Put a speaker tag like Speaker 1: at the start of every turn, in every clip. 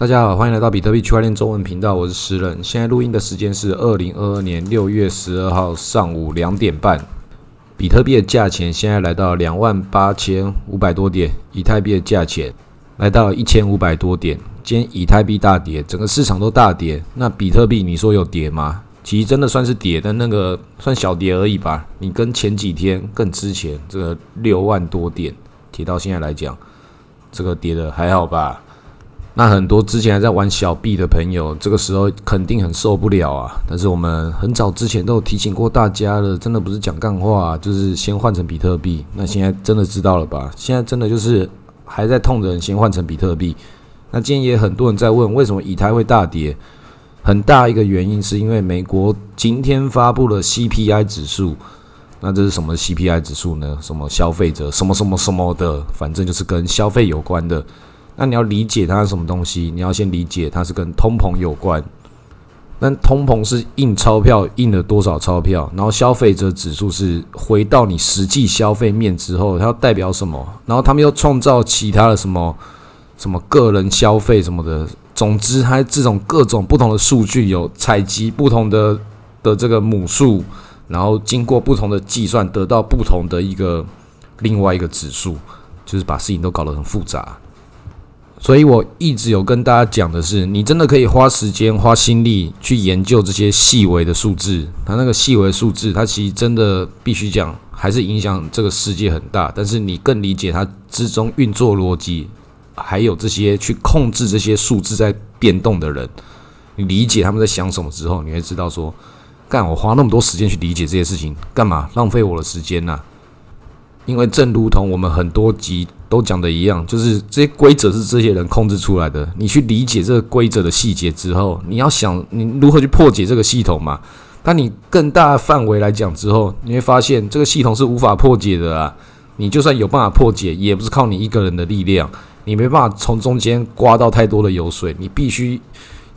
Speaker 1: 大家好，欢迎来到比特币区块链中文频道，我是石人。现在录音的时间是二零二二年六月十二号上午两点半。比特币的价钱现在来到两万八千五百多点，以太币的价钱来到一千五百多点。今天以太币大跌，整个市场都大跌。那比特币你说有跌吗？其实真的算是跌，但那个算小跌而已吧。你跟前几天更之前这个六万多点跌到现在来讲，这个跌的还好吧？那很多之前还在玩小币的朋友，这个时候肯定很受不了啊！但是我们很早之前都有提醒过大家了，真的不是讲干话，就是先换成比特币。那现在真的知道了吧？现在真的就是还在痛的人先换成比特币。那今天也很多人在问，为什么以太会大跌？很大一个原因是因为美国今天发布了 CPI 指数。那这是什么 CPI 指数呢？什么消费者什么什么什么的，反正就是跟消费有关的。那你要理解它是什么东西，你要先理解它是跟通膨有关。那通膨是印钞票印了多少钞票，然后消费者指数是回到你实际消费面之后，它要代表什么？然后他们又创造其他的什么什么个人消费什么的。总之，它这种各种不同的数据有采集不同的的这个母数，然后经过不同的计算得到不同的一个另外一个指数，就是把事情都搞得很复杂。所以我一直有跟大家讲的是，你真的可以花时间、花心力去研究这些细微的数字。它那个细微数字，它其实真的必须讲，还是影响这个世界很大。但是你更理解它之中运作逻辑，还有这些去控制这些数字在变动的人，你理解他们在想什么之后，你会知道说，干我花那么多时间去理解这些事情干嘛？浪费我的时间呐！因为正如同我们很多集都讲的一样，就是这些规则是这些人控制出来的。你去理解这个规则的细节之后，你要想你如何去破解这个系统嘛？当你更大范围来讲之后，你会发现这个系统是无法破解的啊！你就算有办法破解，也不是靠你一个人的力量，你没办法从中间刮到太多的油水。你必须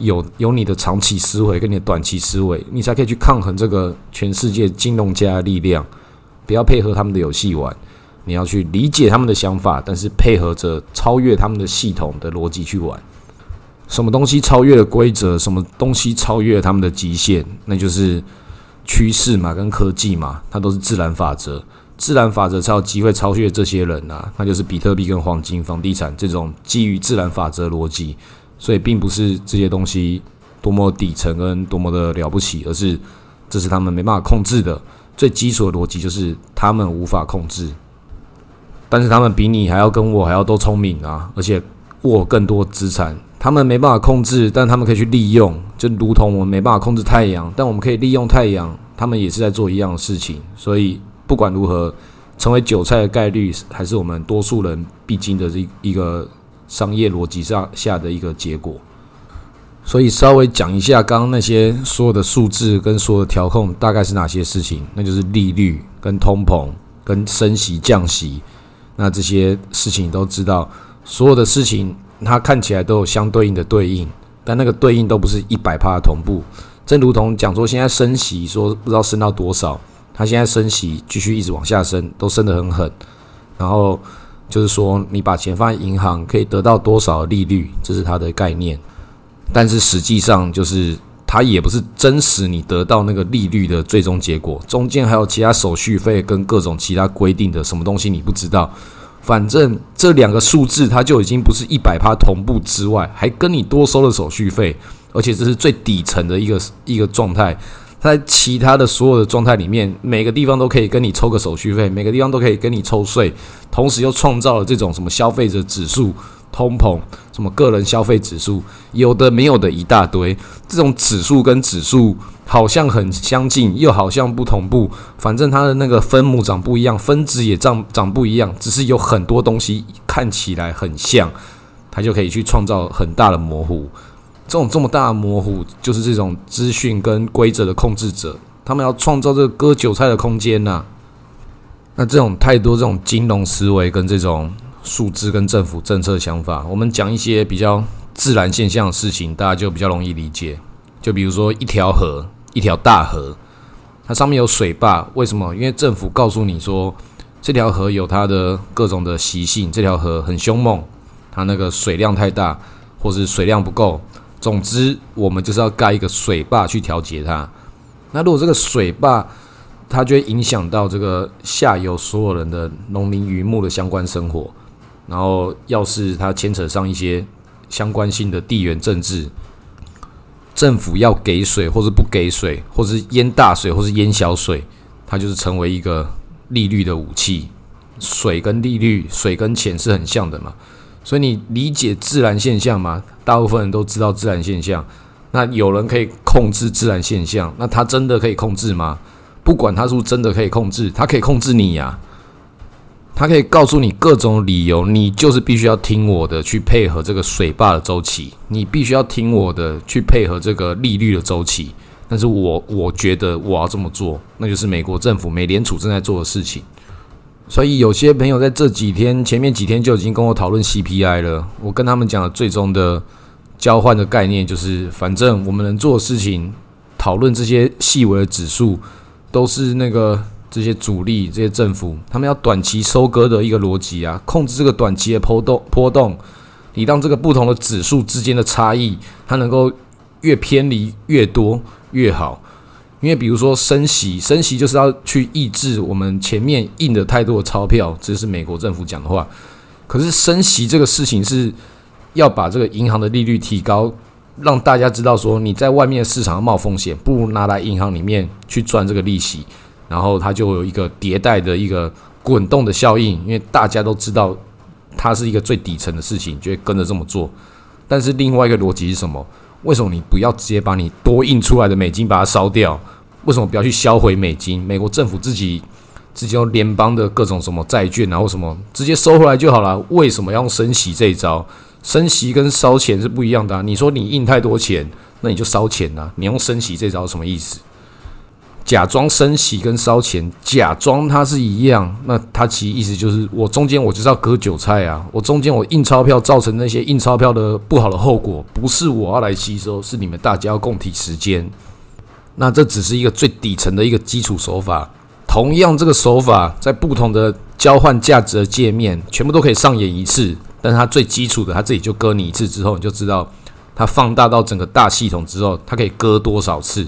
Speaker 1: 有有你的长期思维跟你的短期思维，你才可以去抗衡这个全世界金融家的力量。不要配合他们的游戏玩，你要去理解他们的想法，但是配合着超越他们的系统的逻辑去玩。什么东西超越了规则？什么东西超越了他们的极限？那就是趋势嘛，跟科技嘛，它都是自然法则。自然法则才有机会超越这些人呐，那就是比特币跟黄金、房地产这种基于自然法则逻辑。所以，并不是这些东西多么底层跟多么的了不起，而是这是他们没办法控制的。最基础的逻辑就是他们无法控制，但是他们比你还要跟我还要都聪明啊，而且握更多资产。他们没办法控制，但他们可以去利用，就如同我们没办法控制太阳，但我们可以利用太阳。他们也是在做一样的事情，所以不管如何，成为韭菜的概率还是我们多数人必经的这一个商业逻辑上下的一个结果。所以稍微讲一下刚刚那些所有的数字跟所有的调控大概是哪些事情，那就是利率跟通膨跟升息降息，那这些事情都知道，所有的事情它看起来都有相对应的对应，但那个对应都不是一百帕同步。正如同讲说现在升息说不知道升到多少，它现在升息继续一直往下升，都升得很狠，然后就是说你把钱放在银行可以得到多少利率，这是它的概念。但是实际上，就是它也不是真实你得到那个利率的最终结果，中间还有其他手续费跟各种其他规定的什么东西你不知道。反正这两个数字它就已经不是一百趴同步之外，还跟你多收了手续费，而且这是最底层的一个一个状态。在其他的所有的状态里面，每个地方都可以跟你抽个手续费，每个地方都可以跟你抽税，同时又创造了这种什么消费者指数。通膨，什么个人消费指数，有的没有的一大堆。这种指数跟指数好像很相近，又好像不同步。反正它的那个分母长不一样，分子也长长不一样。只是有很多东西看起来很像，它就可以去创造很大的模糊。这种这么大的模糊，就是这种资讯跟规则的控制者，他们要创造这个割韭菜的空间呐。那这种太多这种金融思维跟这种。数字跟政府政策想法，我们讲一些比较自然现象的事情，大家就比较容易理解。就比如说一条河，一条大河，它上面有水坝，为什么？因为政府告诉你说，这条河有它的各种的习性，这条河很凶猛，它那个水量太大，或是水量不够。总之，我们就是要盖一个水坝去调节它。那如果这个水坝，它就会影响到这个下游所有人的农林渔牧的相关生活。然后，要是它牵扯上一些相关性的地缘政治，政府要给水，或是不给水，或是淹大水，或是淹小水，它就是成为一个利率的武器。水跟利率，水跟钱是很像的嘛。所以你理解自然现象嘛？大部分人都知道自然现象。那有人可以控制自然现象，那他真的可以控制吗？不管他是不是真的可以控制，他可以控制你呀。他可以告诉你各种理由，你就是必须要听我的，去配合这个水坝的周期。你必须要听我的，去配合这个利率的周期。但是我我觉得我要这么做，那就是美国政府、美联储正在做的事情。所以有些朋友在这几天前面几天就已经跟我讨论 CPI 了。我跟他们讲的最终的交换的概念就是，反正我们能做的事情，讨论这些细微的指数，都是那个这些主力、这些政府他们要短期收割的一个逻辑啊，控制这个短期的波动波动，你让这个不同的指数之间的差异，它能够越偏离越多越好。因为比如说升息，升息就是要去抑制我们前面印的太多的钞票，这是美国政府讲的话。可是升息这个事情是要把这个银行的利率提高，让大家知道说你在外面市场冒风险，不如拿来银行里面去赚这个利息，然后它就有一个迭代的一个滚动的效应。因为大家都知道它是一个最底层的事情，就会跟着这么做。但是另外一个逻辑是什么？为什么你不要直接把你多印出来的美金把它烧掉？为什么不要去销毁美金？美国政府自己自己用联邦的各种什么债券啊，或什么直接收回来就好了？为什么要用升息这一招？升息跟烧钱是不一样的。你说你印太多钱，那你就烧钱啊！你用升息这招什么意思？假装升息跟烧钱，假装它是一样，那它其实意思就是我中间我就是要割韭菜啊！我中间我印钞票造成那些印钞票的不好的后果，不是我要来吸收，是你们大家要共体时间。那这只是一个最底层的一个基础手法。同样，这个手法在不同的交换价值的界面，全部都可以上演一次。但是它最基础的，它自己就割你一次之后，你就知道它放大到整个大系统之后，它可以割多少次。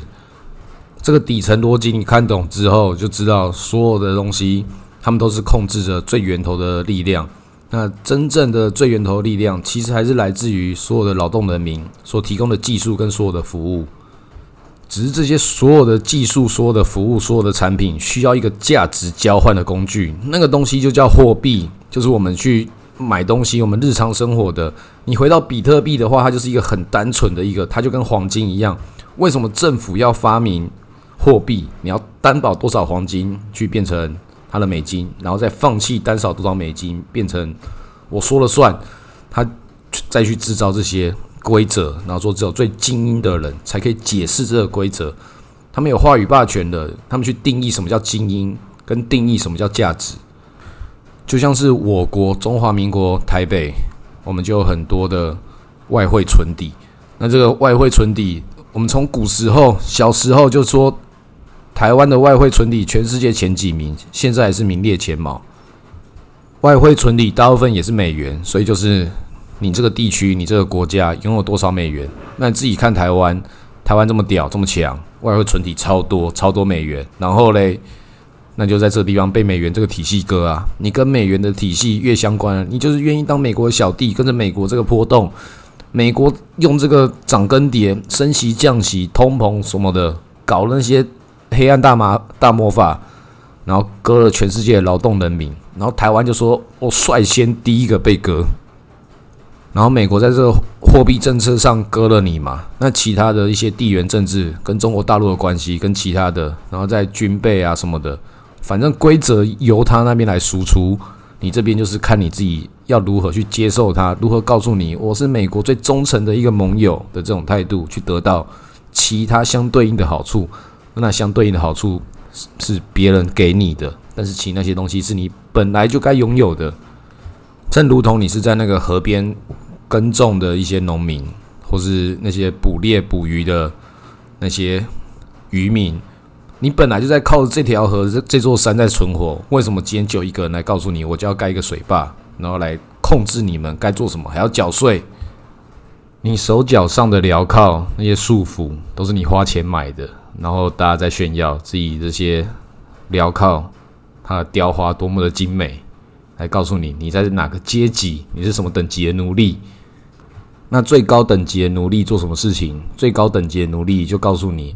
Speaker 1: 这个底层逻辑你看懂之后，就知道所有的东西，他们都是控制着最源头的力量。那真正的最源头力量，其实还是来自于所有的劳动人民所提供的技术跟所有的服务。只是这些所有的技术、所有的服务、所有的产品，需要一个价值交换的工具，那个东西就叫货币，就是我们去买东西，我们日常生活的。你回到比特币的话，它就是一个很单纯的一个，它就跟黄金一样。为什么政府要发明？货币，你要担保多少黄金去变成它的美金，然后再放弃担保多少美金变成我说了算，他再去制造这些规则，然后说只有最精英的人才可以解释这个规则，他们有话语霸权的，他们去定义什么叫精英，跟定义什么叫价值，就像是我国中华民国台北，我们就有很多的外汇存底，那这个外汇存底，我们从古时候小时候就说。台湾的外汇存底全世界前几名，现在还是名列前茅。外汇存底大部分也是美元，所以就是你这个地区、你这个国家拥有多少美元，那你自己看台湾，台湾这么屌、这么强，外汇存底超多、超多美元。然后嘞，那就在这个地方被美元这个体系割啊！你跟美元的体系越相关，你就是愿意当美国的小弟，跟着美国这个波动。美国用这个涨跟跌、升息降息、通膨什么的，搞那些。黑暗大麻大魔法，然后割了全世界劳动人民，然后台湾就说我率先第一个被割，然后美国在这个货币政策上割了你嘛？那其他的一些地缘政治跟中国大陆的关系，跟其他的，然后在军备啊什么的，反正规则由他那边来输出，你这边就是看你自己要如何去接受它，如何告诉你我是美国最忠诚的一个盟友的这种态度，去得到其他相对应的好处。那相对应的好处是别人给你的，但是其那些东西是你本来就该拥有的。正如同你是在那个河边耕种的一些农民，或是那些捕猎捕鱼的那些渔民，你本来就在靠着这条河、这这座山在存活。为什么今天就一个人来告诉你，我就要盖一个水坝，然后来控制你们该做什么，还要缴税？你手脚上的镣铐那些束缚都是你花钱买的，然后大家在炫耀自己这些镣铐它的雕花多么的精美，来告诉你你在哪个阶级，你是什么等级的奴隶。那最高等级的奴隶做什么事情？最高等级的奴隶就告诉你，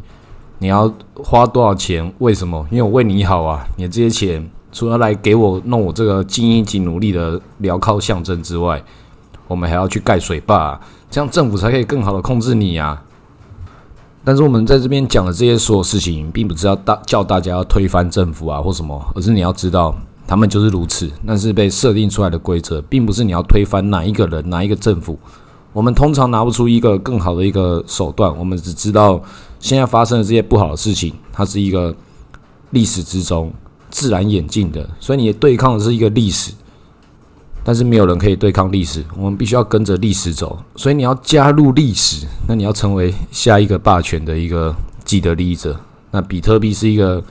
Speaker 1: 你要花多少钱？为什么？因为我为你好啊！你这些钱除了来给我弄我这个精英级奴隶的镣铐象征之外，我们还要去盖水坝，这样政府才可以更好的控制你啊！但是我们在这边讲的这些所有事情，并不是要大叫大家要推翻政府啊或什么，而是你要知道，他们就是如此，那是被设定出来的规则，并不是你要推翻哪一个人、哪一个政府。我们通常拿不出一个更好的一个手段，我们只知道现在发生的这些不好的事情，它是一个历史之中自然演进的，所以你对抗的是一个历史，但是没有人可以对抗历史，我们必须要跟着历史走，所以你要加入历史，那你要成为下一个霸权的一个既得利益者。那比特币是一个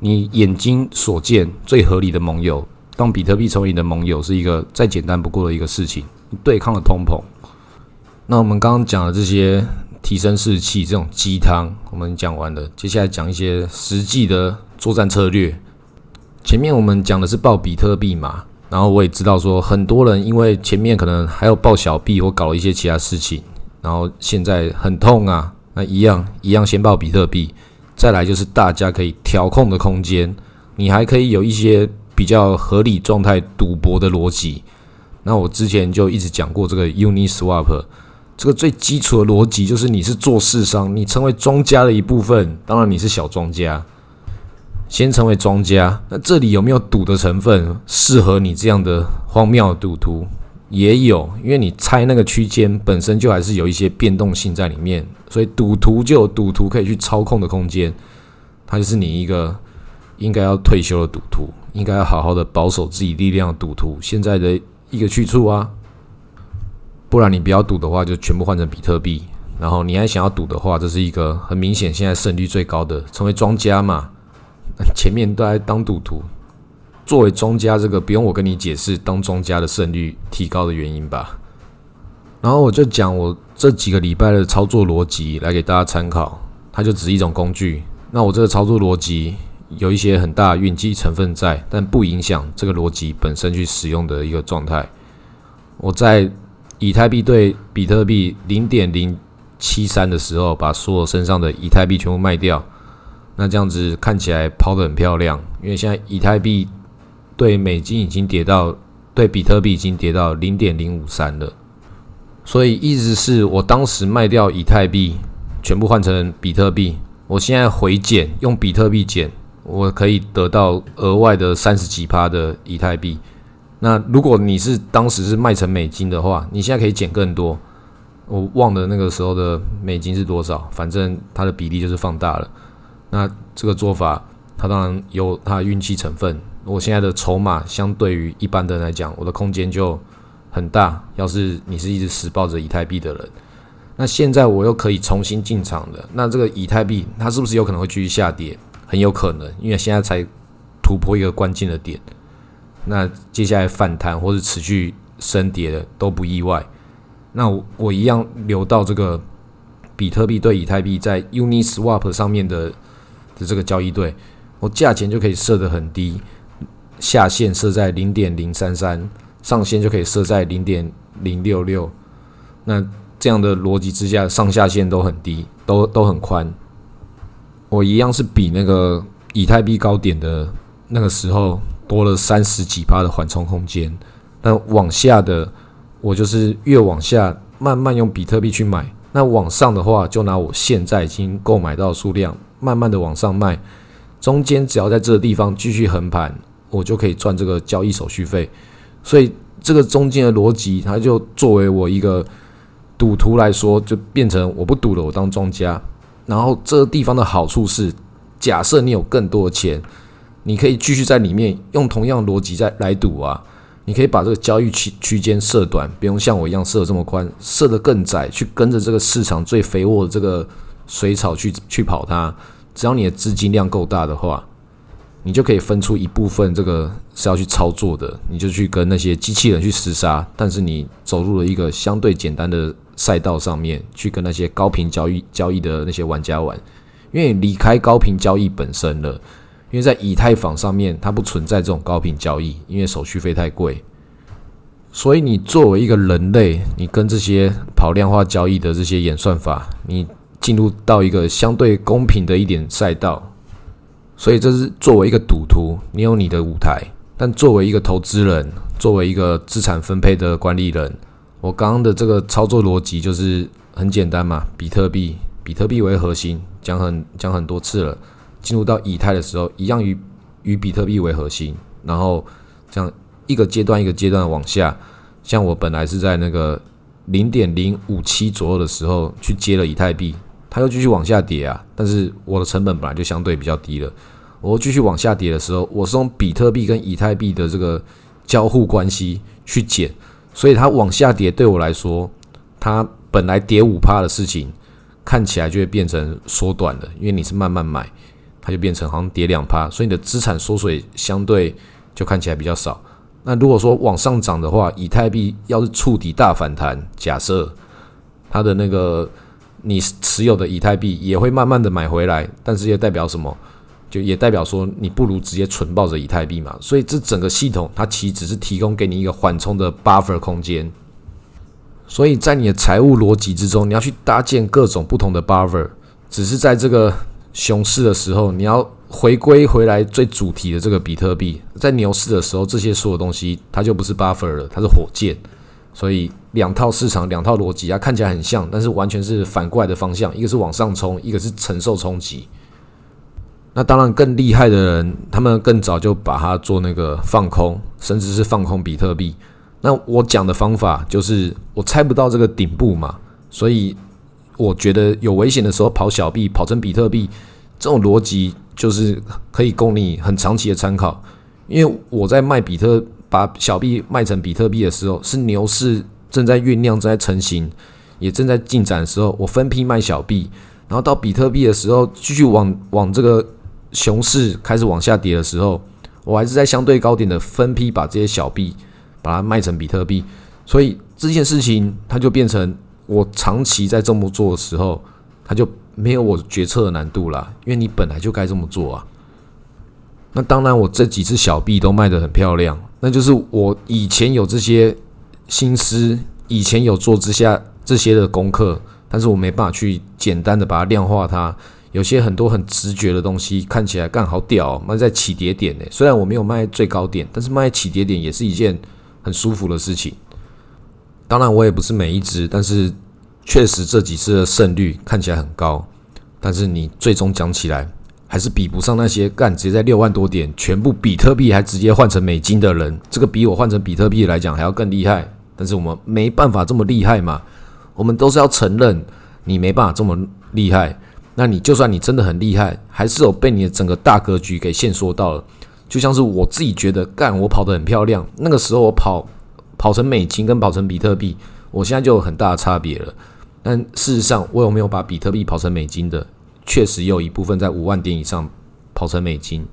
Speaker 1: 你眼睛所见最合理的盟友，当比特币成为你的盟友，是一个再简单不过的一个事情，对抗了通膨。那我们刚刚讲的这些提升士气这种鸡汤，我们讲完了。接下来讲一些实际的作战策略。前面我们讲的是报比特币嘛，然后我也知道说，很多人因为前面可能还有报小币或搞一些其他事情，然后现在很痛啊。那一样一样，先报比特币，再来就是大家可以调控的空间，你还可以有一些比较合理状态赌博的逻辑。那我之前就一直讲过这个 Uniswap。这个最基础的逻辑就是，你是做市商，你成为庄家的一部分。当然，你是小庄家，先成为庄家。那这里有没有赌的成分？适合你这样的荒谬赌徒也有，因为你猜那个区间本身就还是有一些变动性在里面，所以赌徒就有赌徒可以去操控的空间。他就是你一个应该要退休的赌徒，应该要好好的保守自己力量的赌徒，现在的一个去处啊。不然你不要赌的话，就全部换成比特币。然后你还想要赌的话，这是一个很明显现在胜率最高的，成为庄家嘛。前面都在当赌徒，作为庄家，这个不用我跟你解释，当庄家的胜率提高的原因吧。然后我就讲我这几个礼拜的操作逻辑来给大家参考，它就只是一种工具。那我这个操作逻辑有一些很大运气成分在，但不影响这个逻辑本身去使用的一个状态。我在。以太币对比特币零点零七三的时候，把所有身上的以太币全部卖掉，那这样子看起来抛的很漂亮。因为现在以太币对美金已经跌到，对比特币已经跌到零点零五三了，所以意思是我当时卖掉以太币，全部换成比特币，我现在回减用比特币减，我可以得到额外的三十几趴的以太币。那如果你是当时是卖成美金的话，你现在可以减更多。我忘了那个时候的美金是多少，反正它的比例就是放大了。那这个做法，它当然有它运气成分。我现在的筹码相对于一般的人来讲，我的空间就很大。要是你是一直死抱着以太币的人，那现在我又可以重新进场的，那这个以太币它是不是有可能会继续下跌？很有可能，因为现在才突破一个关键的点。那接下来反弹或是持续升跌的都不意外。那我我一样留到这个比特币对以太币在 Uniswap 上面的的这个交易对，我价钱就可以设得很低，下限设在零点零三三，上限就可以设在零点零六六。那这样的逻辑之下，上下限都很低，都都很宽。我一样是比那个以太币高点的那个时候。多了三十几趴的缓冲空间，那往下的我就是越往下慢慢用比特币去买，那往上的话就拿我现在已经购买到数量慢慢的往上卖，中间只要在这个地方继续横盘，我就可以赚这个交易手续费。所以这个中间的逻辑，它就作为我一个赌徒来说，就变成我不赌了，我当庄家。然后这个地方的好处是，假设你有更多的钱。你可以继续在里面用同样逻辑再来赌啊！你可以把这个交易区区间设短，不用像我一样设这么宽，设得更窄，去跟着这个市场最肥沃的这个水草去去跑它。只要你的资金量够大的话，你就可以分出一部分这个是要去操作的，你就去跟那些机器人去厮杀。但是你走入了一个相对简单的赛道上面去跟那些高频交易交易的那些玩家玩，因为离开高频交易本身了，因为在以太坊上面它不存在这种高频交易，因为手续费太贵。所以你作为一个人类，你跟这些跑量化交易的这些演算法，你进入到一个相对公平的一点赛道。所以这是作为一个赌徒，你有你的舞台；但作为一个投资人，作为一个资产分配的管理人，我刚刚的这个操作逻辑就是很简单嘛，比特币，比特币为核心，讲很讲很多次了。进入到以太的时候，一样与与比特币为核心，然后这样。一个阶段一个阶段的往下，像我本来是在那个零点零五七左右的时候去接了以太币，它又继续往下跌啊。但是我的成本本来就相对比较低了，我继续往下跌的时候，我是用比特币跟以太币的这个交互关系去减，所以它往下跌对我来说，它本来跌五趴的事情，看起来就会变成缩短了，因为你是慢慢买，它就变成好像跌两趴，所以你的资产缩水相对就看起来比较少。那如果说往上涨的话，以太币要是触底大反弹，假设它的那个你持有的以太币也会慢慢的买回来，但是也代表什么？就也代表说你不如直接存抱着以太币嘛。所以这整个系统它其实只是提供给你一个缓冲的 buffer 空间。所以在你的财务逻辑之中，你要去搭建各种不同的 buffer，只是在这个熊市的时候，你要。回归回来最主题的这个比特币，在牛市的时候，这些所有东西它就不是 buffer 了，它是火箭。所以两套市场、两套逻辑啊，看起来很像，但是完全是反过来的方向。一个是往上冲，一个是承受冲击。那当然更厉害的人，他们更早就把它做那个放空，甚至是放空比特币。那我讲的方法就是，我猜不到这个顶部嘛，所以我觉得有危险的时候跑小币，跑成比特币，这种逻辑。就是可以供你很长期的参考，因为我在卖比特，把小币卖成比特币的时候，是牛市正在酝酿、正在成型，也正在进展的时候，我分批卖小币，然后到比特币的时候，继续往往这个熊市开始往下跌的时候，我还是在相对高点的分批把这些小币把它卖成比特币，所以这件事情它就变成我长期在这么做的时候，它就。没有我决策的难度了，因为你本来就该这么做啊。那当然，我这几次小币都卖得很漂亮，那就是我以前有这些心思，以前有做之下这些的功课，但是我没办法去简单的把它量化它。有些很多很直觉的东西，看起来干好屌，卖在起跌点呢。虽然我没有卖最高点，但是卖起跌点也是一件很舒服的事情。当然，我也不是每一只，但是。确实这几次的胜率看起来很高，但是你最终讲起来还是比不上那些干直接在六万多点全部比特币还直接换成美金的人。这个比我换成比特币来讲还要更厉害，但是我们没办法这么厉害嘛。我们都是要承认你没办法这么厉害。那你就算你真的很厉害，还是有被你的整个大格局给限缩到了。就像是我自己觉得干我跑得很漂亮，那个时候我跑跑成美金跟跑成比特币，我现在就有很大的差别了。但事实上，我有没有把比特币跑成美金的？确实有一部分在五万点以上跑成美金。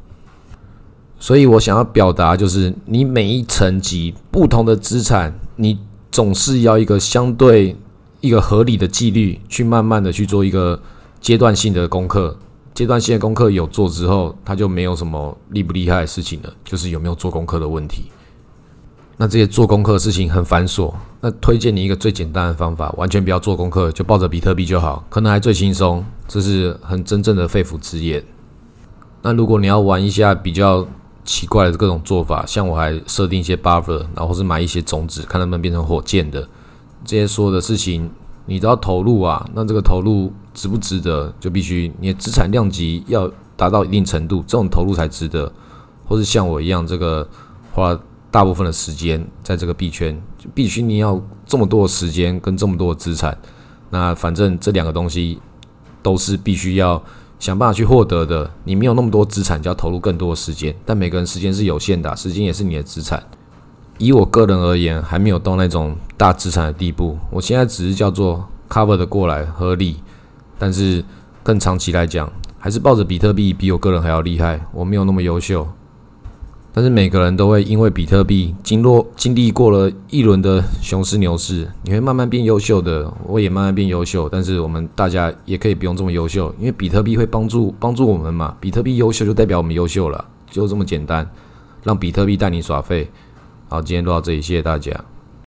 Speaker 1: 所以我想要表达就是，你每一层级不同的资产，你总是要一个相对一个合理的纪律，去慢慢的去做一个阶段性的功课。阶段性的功课有做之后，它就没有什么厉不厉害的事情了，就是有没有做功课的问题。那这些做功课的事情很繁琐，那推荐你一个最简单的方法，完全不要做功课，就抱着比特币就好，可能还最轻松。这是很真正的肺腑之言。那如果你要玩一下比较奇怪的各种做法，像我还设定一些 buffer，然后是买一些种子，看能不能变成火箭的，这些所有的事情你都要投入啊。那这个投入值不值得，就必须你的资产量级要达到一定程度，这种投入才值得。或是像我一样，这个花。大部分的时间在这个币圈，就必须你要这么多的时间跟这么多的资产。那反正这两个东西都是必须要想办法去获得的。你没有那么多资产，就要投入更多的时间。但每个人时间是有限的，时间也是你的资产。以我个人而言，还没有到那种大资产的地步。我现在只是叫做 cover 的过来合理，但是更长期来讲，还是抱着比特币比我个人还要厉害。我没有那么优秀。但是每个人都会因为比特币经过经历过了一轮的熊市牛市，你会慢慢变优秀的，我也慢慢变优秀。但是我们大家也可以不用这么优秀，因为比特币会帮助帮助我们嘛。比特币优秀就代表我们优秀了，就这么简单。让比特币带你耍废。好，今天录到这里，谢谢大家。